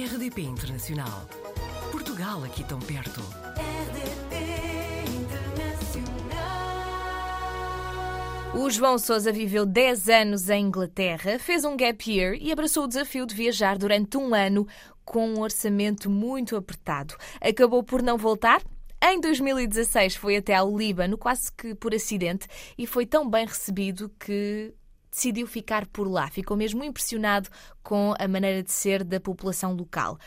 RDP Internacional. Portugal aqui tão perto. RDP Internacional. O João Sousa viveu 10 anos em Inglaterra, fez um gap year e abraçou o desafio de viajar durante um ano com um orçamento muito apertado. Acabou por não voltar? Em 2016 foi até ao Líbano, quase que por acidente, e foi tão bem recebido que decidiu ficar por lá. Ficou mesmo impressionado com a maneira de ser da população local.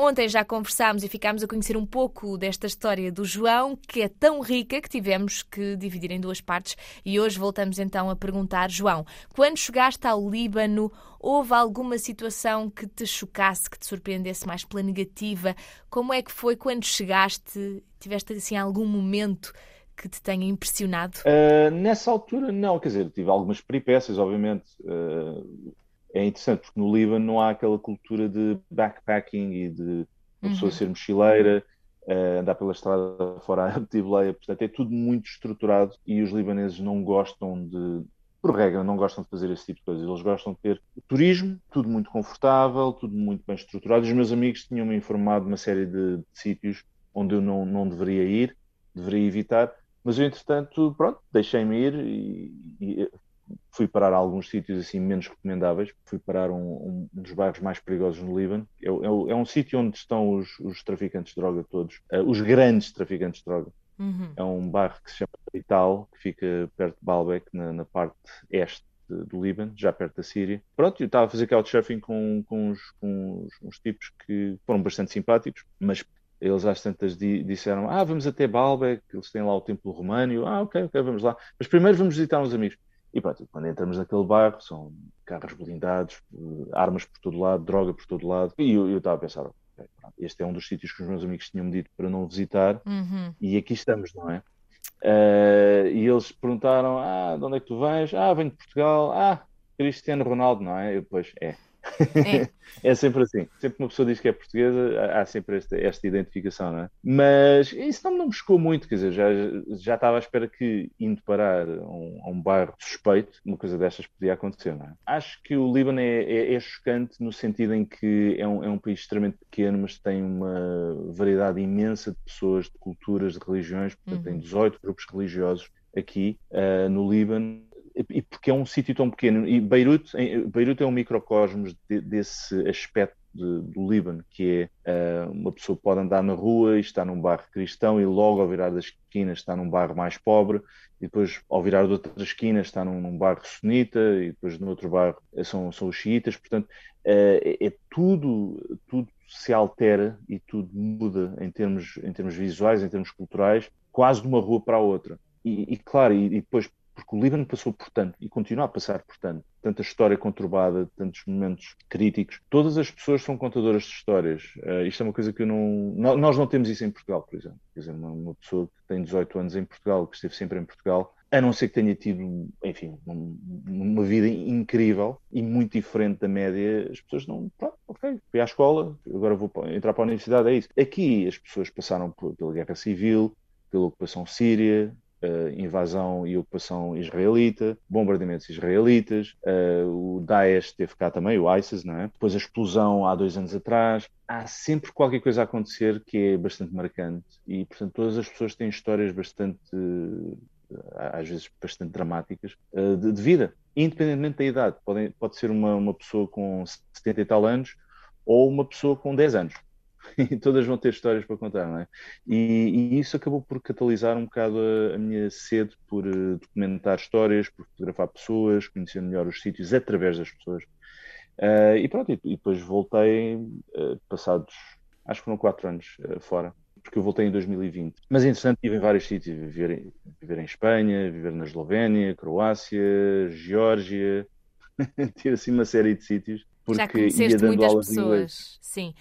Ontem já conversámos e ficámos a conhecer um pouco desta história do João, que é tão rica que tivemos que dividir em duas partes. E hoje voltamos então a perguntar: João, quando chegaste ao Líbano, houve alguma situação que te chocasse, que te surpreendesse mais pela negativa? Como é que foi quando chegaste? Tiveste assim algum momento que te tenha impressionado? Uh, nessa altura, não, quer dizer, tive algumas peripécias, obviamente. Uh, é interessante porque no Líbano não há aquela cultura de backpacking e de uma pessoa Uhum. ser mochileira, uh, andar pela estrada fora a boleia. Portanto, é tudo muito estruturado e os libaneses não gostam de, por regra, não gostam de fazer esse tipo de coisas. Eles gostam de ter turismo, tudo muito confortável, tudo muito bem estruturado. Os meus amigos tinham-me informado de uma série de, de sítios onde eu não, não deveria ir, deveria evitar. Mas eu, entretanto, pronto, deixei-me ir e, e fui parar a alguns sítios assim menos recomendáveis. Fui parar um, um, dos bairros mais perigosos no Líbano. É, é, é um sítio onde estão os, os, traficantes de droga todos, uh, os grandes traficantes de droga. Uhum. É um bairro que se chama Ital, que fica perto de Baalbek, na, na parte este do Líbano, já perto da Síria. Pronto, eu estava a fazer couchsurfing com, com, uns, com uns, uns tipos que foram bastante simpáticos, mas eles às tantas di disseram, ah, vamos até Baalbek, eles têm lá o templo romano, eu, ah, ok, ok, vamos lá. Mas primeiro vamos visitar uns amigos. E pronto, quando entramos naquele bairro, são carros blindados, armas por todo lado, droga por todo lado. E eu, eu estava a pensar, okay, pronto, este é um dos sítios que os meus amigos tinham-me dito para não visitar, Uhum. e aqui estamos, não é? Uh, e eles perguntaram, ah, de onde é que tu vens? Ah, venho de Portugal. Ah, Cristiano Ronaldo, não é? Eu depois, é. É. é sempre assim. Sempre que uma pessoa diz que é portuguesa, há sempre esta, esta identificação, não é? Mas isso não me buscou muito, quer dizer, já, já estava à espera que, indo parar a um, um bairro suspeito, uma coisa destas podia acontecer, não é? Acho que o Líbano é, é, é chocante no sentido em que é um, é um país extremamente pequeno, mas tem uma variedade imensa de pessoas, de culturas, de religiões, portanto, Uhum. tem 18 grupos religiosos aqui uh, no Líbano e porque é um sítio tão pequeno. E Beirute, Beirute é um microcosmos de, desse aspecto de, do Líbano, que é uh, uma pessoa pode andar na rua e está num bairro cristão e logo ao virar da esquina está num bairro mais pobre e depois ao virar de outra esquina está num, num bairro sunita e depois no outro bairro são, são os xiitas. Portanto, uh, é, é, tudo, tudo se altera e tudo muda em termos, em termos visuais, em termos culturais, quase de uma rua para a outra. E, e claro, e, e depois porque o Líbano passou por tanto e continua a passar por tanto, tanta história conturbada, tantos momentos críticos. Todas as pessoas são contadoras de histórias. Uh, isto é uma coisa que eu não. Nós não temos isso em Portugal, por exemplo. Quer dizer, uma, uma, pessoa que tem 18 anos em Portugal, que esteve sempre em Portugal, a não ser que tenha tido, enfim, um, uma vida incrível e muito diferente da média, as pessoas não. Pronto, ok, fui à escola, agora vou entrar para a universidade, é isso. Aqui as pessoas passaram pela guerra civil, pela ocupação síria, Uh, invasão e ocupação israelita, bombardeamentos israelitas, uh, o Daesh esteve cá também, o ISIS, não é? Depois a explosão há dois anos atrás. Há sempre qualquer coisa a acontecer que é bastante marcante e, portanto, todas as pessoas têm histórias bastante, uh, às vezes, bastante dramáticas de, de, vida, independentemente da idade. Podem, pode ser uma, uma pessoa com 70 e tal anos ou uma pessoa com 10 anos e todas vão ter histórias para contar, não é? E, e isso acabou por catalisar um bocado a, a minha sede por uh, documentar histórias, por fotografar pessoas, conhecer melhor os sítios através das pessoas. Uh, e pronto, e, e, depois voltei, uh, passados, acho que foram quatro anos fora, porque eu voltei em 2020. Mas interessante, estive em vários sítios, viver em, viver em Espanha, viver na Eslovénia, Croácia, Geórgia, ter assim uma série de sítios. Porque Já conheceste muitas pessoas, sim.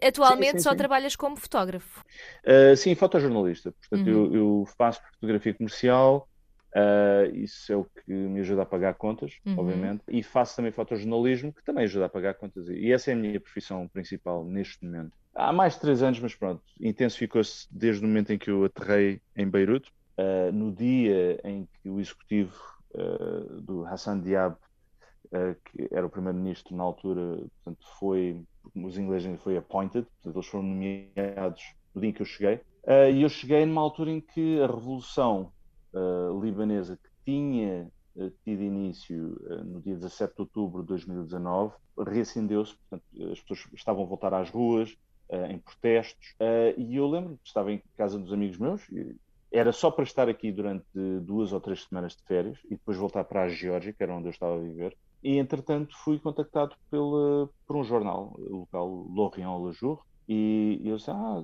Atualmente sim, sim, só sim. trabalhas como fotógrafo? Uh, sim, fotojornalista. Portanto, Uhum. eu, eu, faço fotografia comercial, uh, isso é o que me ajuda a pagar contas, Uhum. obviamente, e faço também fotojornalismo, que também ajuda a pagar contas. E essa é a minha profissão principal neste momento. Há mais de três anos, mas pronto, intensificou-se desde o momento em que eu aterrei em Beirute. Uh, no dia em que o executivo do Hassan Diab que era o primeiro-ministro na altura, portanto, foi, os ingleses foi appointed, portanto, eles foram nomeados no dia em que eu cheguei. Uh, e eu cheguei numa altura em que a revolução uh, libanesa, que tinha tido início no dia 17 de outubro de 2019, reacendeu-se, portanto, as pessoas estavam a voltar às ruas, em protestos, e eu lembro que estava em casa dos amigos meus, era só para estar aqui durante duas ou três semanas de férias e depois voltar para a Geórgia, que era onde eu estava a viver. E, entretanto, fui contactado pela, por um jornal local, L'Orient Le Jour, e, eu disse, ah,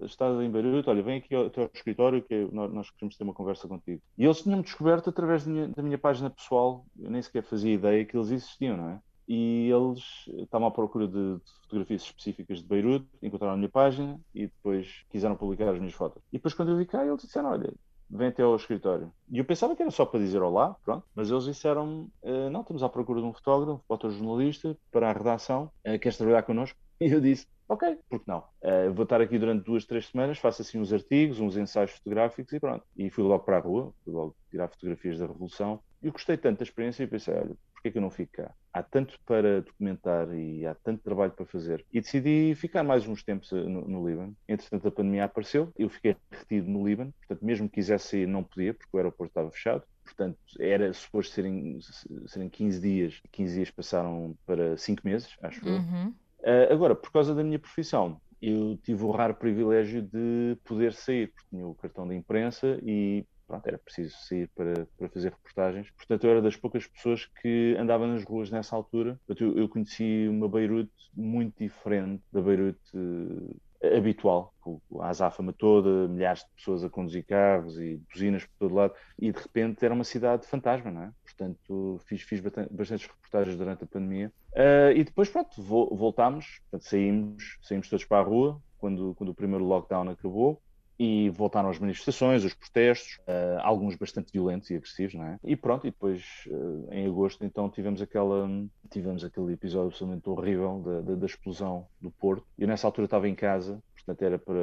estás em Beirute, olha, vem aqui ao teu escritório que nós, nós queremos ter uma conversa contigo. E eles tinham-me descoberto através da minha, da minha, página pessoal, eu nem sequer fazia ideia que eles existiam, não é? E eles estavam à procura de, de fotografias específicas de Beirute, encontraram a minha página e depois quiseram publicar as minhas fotos. E depois quando eu vi cá, eles disseram, olha, vem até ao escritório. E eu pensava que era só para dizer olá, pronto, mas eles disseram, uh, não, estamos à procura de um fotógrafo, fotojornalista, para a redação, uh, queres trabalhar connosco? E eu disse, ok, porque não? Uh, vou estar aqui durante duas, três semanas, faço assim uns artigos, uns ensaios fotográficos e pronto. E fui logo para a rua, fui logo tirar fotografias da Revolução. E eu gostei tanto da experiência e pensei, olha, porquê é que eu não fico cá? Há tanto para documentar e há tanto trabalho para fazer. E decidi ficar mais uns tempos eh, no, no Líbano. Entretanto, a pandemia apareceu, eu fiquei retido no Líbano, portanto, mesmo que quisesse ir, não podia, porque o aeroporto estava fechado. Portanto, era suposto serem, serem 15 dias, 15 dias passaram para 5 meses, acho uhum. eu. Uh, agora, por causa da minha profissão, eu tive o raro privilégio de poder sair, porque tinha o cartão de imprensa e pronto, era preciso sair para, para fazer reportagens. Portanto, eu era das poucas pessoas que andava nas ruas nessa altura. Portanto, eu, conheci uma Beirute muito diferente da Beirute uh, habitual, com a azáfama toda, milhares de pessoas a conduzir carros e buzinas por todo lado, e de repente era uma cidade fantasma, não é? Portanto, fiz, fiz bastantes reportagens durante a pandemia. Uh, e depois, pronto, voltámos, portanto, saímos, saímos todos para a rua, quando, quando o primeiro lockdown acabou e voltaram as manifestações, os protestos, uh, alguns bastante violentos e agressivos, não é? E pronto, e depois uh, em agosto então tivemos aquela tivemos aquele episódio absolutamente horrível da, da, da, explosão do Porto. Eu nessa altura estava em casa, portanto era para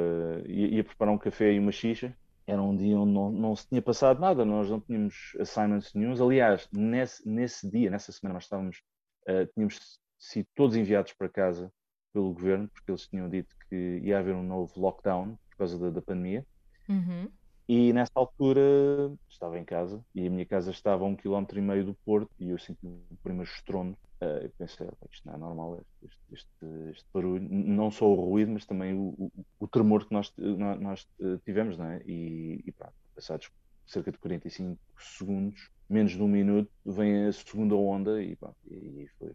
ia, ia, preparar um café e uma xixa. Era um dia onde não, não se tinha passado nada, nós não tínhamos assignments nenhums. Aliás, nesse, nesse dia, nessa semana, nós estávamos, uh, tínhamos sido todos enviados para casa pelo governo, porque eles tinham dito que ia haver um novo lockdown por causa da, da pandemia. Uhum. E nessa altura estava em casa e a minha casa estava a um quilómetro e meio do Porto e eu senti o primeiro estrondo. Uh, eu pensei, isto não é normal, este, este, este, barulho, não só o ruído, mas também o, o, o tremor que nós, nós eh, tivemos, não é? E, e passados cerca de 45 segundos, menos de um minuto, vem a segunda onda e, pá, e foi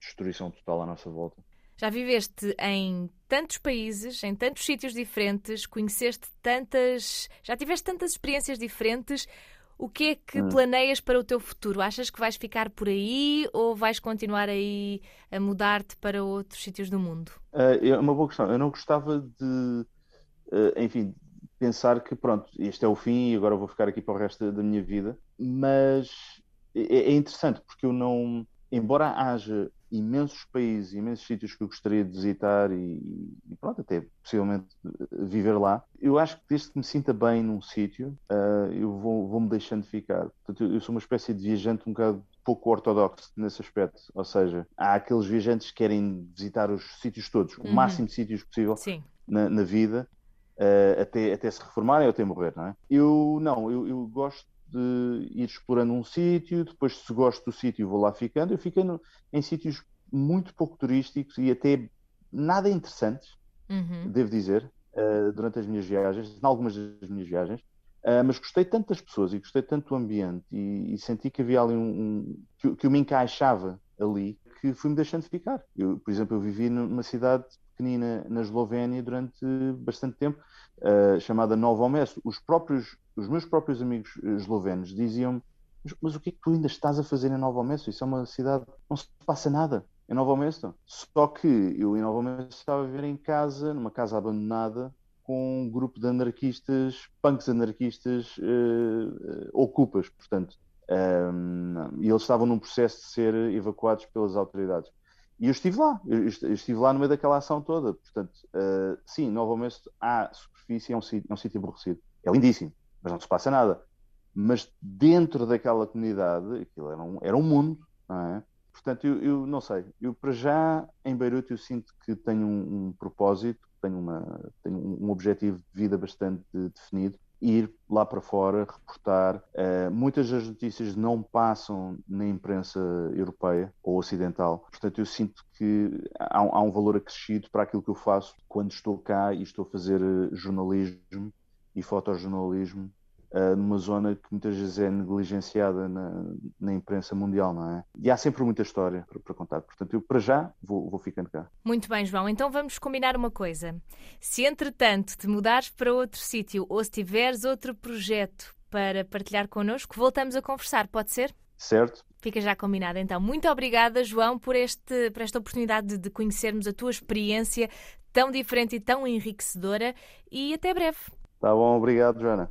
destruição total à nossa volta. Já viveste em tantos países, em tantos sítios diferentes, conheceste tantas. Já tiveste tantas experiências diferentes. O que é que hum. planeias para o teu futuro? Achas que vais ficar por aí ou vais continuar aí a mudar-te para outros sítios do mundo? Uh, é uma boa questão. Eu não gostava de, uh, enfim, pensar que pronto, este é o fim e agora vou ficar aqui para o resto da minha vida. Mas é, é interessante porque eu não, embora haja imensos países, imensos sítios que eu gostaria de visitar e, e, pronto, até possivelmente viver lá. Eu acho que desde que me sinta bem num sítio, uh, eu vou, vou me deixando ficar. Portanto, eu sou uma espécie de viajante um bocado pouco ortodoxo nesse aspecto. Ou seja, há aqueles viajantes que querem visitar os sítios todos, o uhum. máximo de sítios possível na, na, vida. Uh, até, até se reformarem ou até morrer, não é? Eu não, eu, eu gosto de ir explorando um sítio, depois se gosto do sítio vou lá ficando. Eu fiquei no, em sítios muito pouco turísticos e até nada interessantes, uhum. devo dizer, uh, durante as minhas viagens, em algumas das minhas viagens. Uh, mas gostei tanto das pessoas e gostei tanto do ambiente e, e senti que havia ali um, um que, que, eu me encaixava ali que fui-me deixando ficar. Eu, por exemplo, eu vivi numa cidade pequenina na Eslovénia durante bastante tempo, uh, chamada Novo Mesto. Os próprios os meus próprios amigos eh, eslovenos diziam mas, mas, o que é que tu ainda estás a fazer em Novo Mesto? Isso é uma cidade, não se passa nada em Novo Mesto. Só que eu em Novo Mesto estava a viver em casa, numa casa abandonada, com um grupo de anarquistas, punks anarquistas uh, ocupas, portanto. Um, e eles estavam num processo de ser evacuados pelas autoridades. E eu estive lá, eu, estive lá no meio daquela ação toda. Portanto, uh, sim, Novo Mesto há superfície, é um, é um sítio aborrecido. É lindíssimo mas não se passa nada. Mas dentro daquela comunidade, aquilo era um, era um mundo, não é? portanto, eu, eu, não sei. Eu, para já, em Beirute, eu sinto que tenho um, um propósito, tenho, uma, tenho um objetivo de vida bastante definido ir lá para fora, reportar. Uh, muitas das notícias não passam na imprensa europeia ou ocidental. Portanto, eu sinto que há, há, um valor acrescido para aquilo que eu faço quando estou cá e estou a fazer eh, jornalismo e fotojornalismo numa zona que muitas vezes é negligenciada na, na, imprensa mundial, não é? E há sempre muita história para, para contar. Portanto, eu para já vou, vou, ficando cá. Muito bem, João. Então vamos combinar uma coisa. Se entretanto te mudares para outro sítio ou se tiveres outro projeto para partilhar connosco, voltamos a conversar, pode ser? Certo. Fica já combinado. Então, muito obrigada, João, por, este, por esta oportunidade de, de conhecermos a tua experiência tão diferente e tão enriquecedora. E até breve. Tá bom, obrigado, Joana.